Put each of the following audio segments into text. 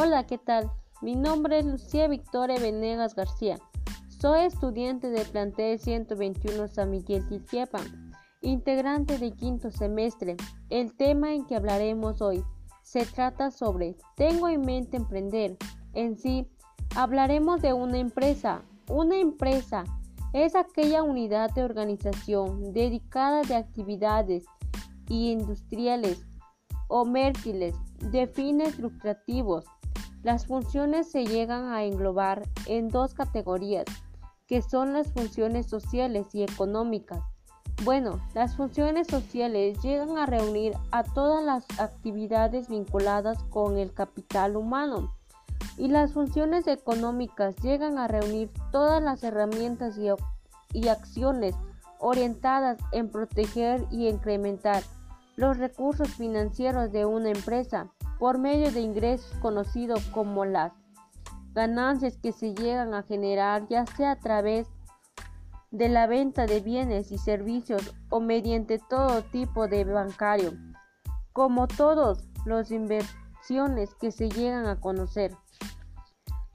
Hola, ¿qué tal? Mi nombre es Lucía Victoria Venegas García. Soy estudiante del plantel 121 San Miguel Tilquepan, integrante de quinto semestre. El tema en que hablaremos hoy se trata sobre Tengo en mente emprender. En sí, hablaremos de una empresa. Una empresa es aquella unidad de organización dedicada de actividades industriales o mercantiles de fines lucrativos. Las funciones se llegan a englobar en dos categorías, que son las funciones sociales y económicas. Bueno, las funciones sociales llegan a reunir a todas las actividades vinculadas con el capital humano y las funciones económicas llegan a reunir todas las herramientas y, y acciones orientadas en proteger y incrementar los recursos financieros de una empresa por medio de ingresos conocidos como las ganancias que se llegan a generar ya sea a través de la venta de bienes y servicios o mediante todo tipo de bancario, como todos los inversiones que se llegan a conocer.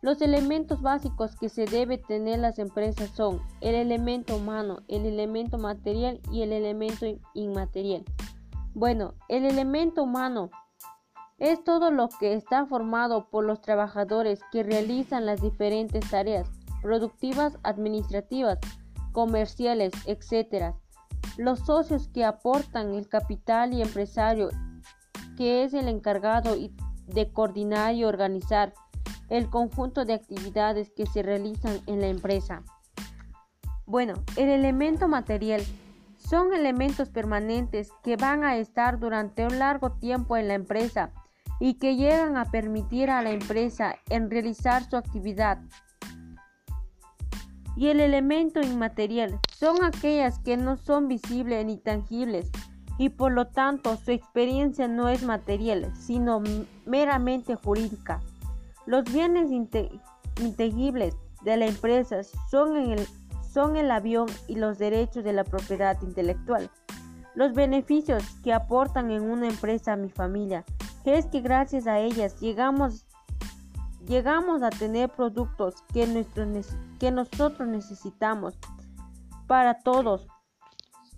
Los elementos básicos que se debe tener las empresas son el elemento humano, el elemento material y el elemento inmaterial. Bueno, el elemento humano es todo lo que está formado por los trabajadores que realizan las diferentes tareas productivas, administrativas, comerciales, etc. Los socios que aportan el capital y empresario que es el encargado de coordinar y organizar el conjunto de actividades que se realizan en la empresa. Bueno, el elemento material son elementos permanentes que van a estar durante un largo tiempo en la empresa y que llegan a permitir a la empresa en realizar su actividad. Y el elemento inmaterial son aquellas que no son visibles ni tangibles y por lo tanto su experiencia no es material, sino meramente jurídica. Los bienes intangibles de la empresa son el son el avión y los derechos de la propiedad intelectual. Los beneficios que aportan en una empresa a mi familia es que gracias a ellas llegamos, llegamos a tener productos que, que nosotros necesitamos para todos.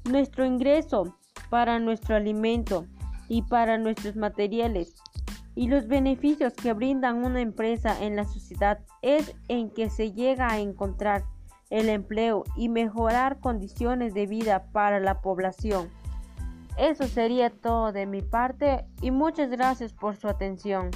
Nuestro ingreso para nuestro alimento y para nuestros materiales y los beneficios que brindan una empresa en la sociedad es en que se llega a encontrar el empleo y mejorar condiciones de vida para la población. Eso sería todo de mi parte y muchas gracias por su atención.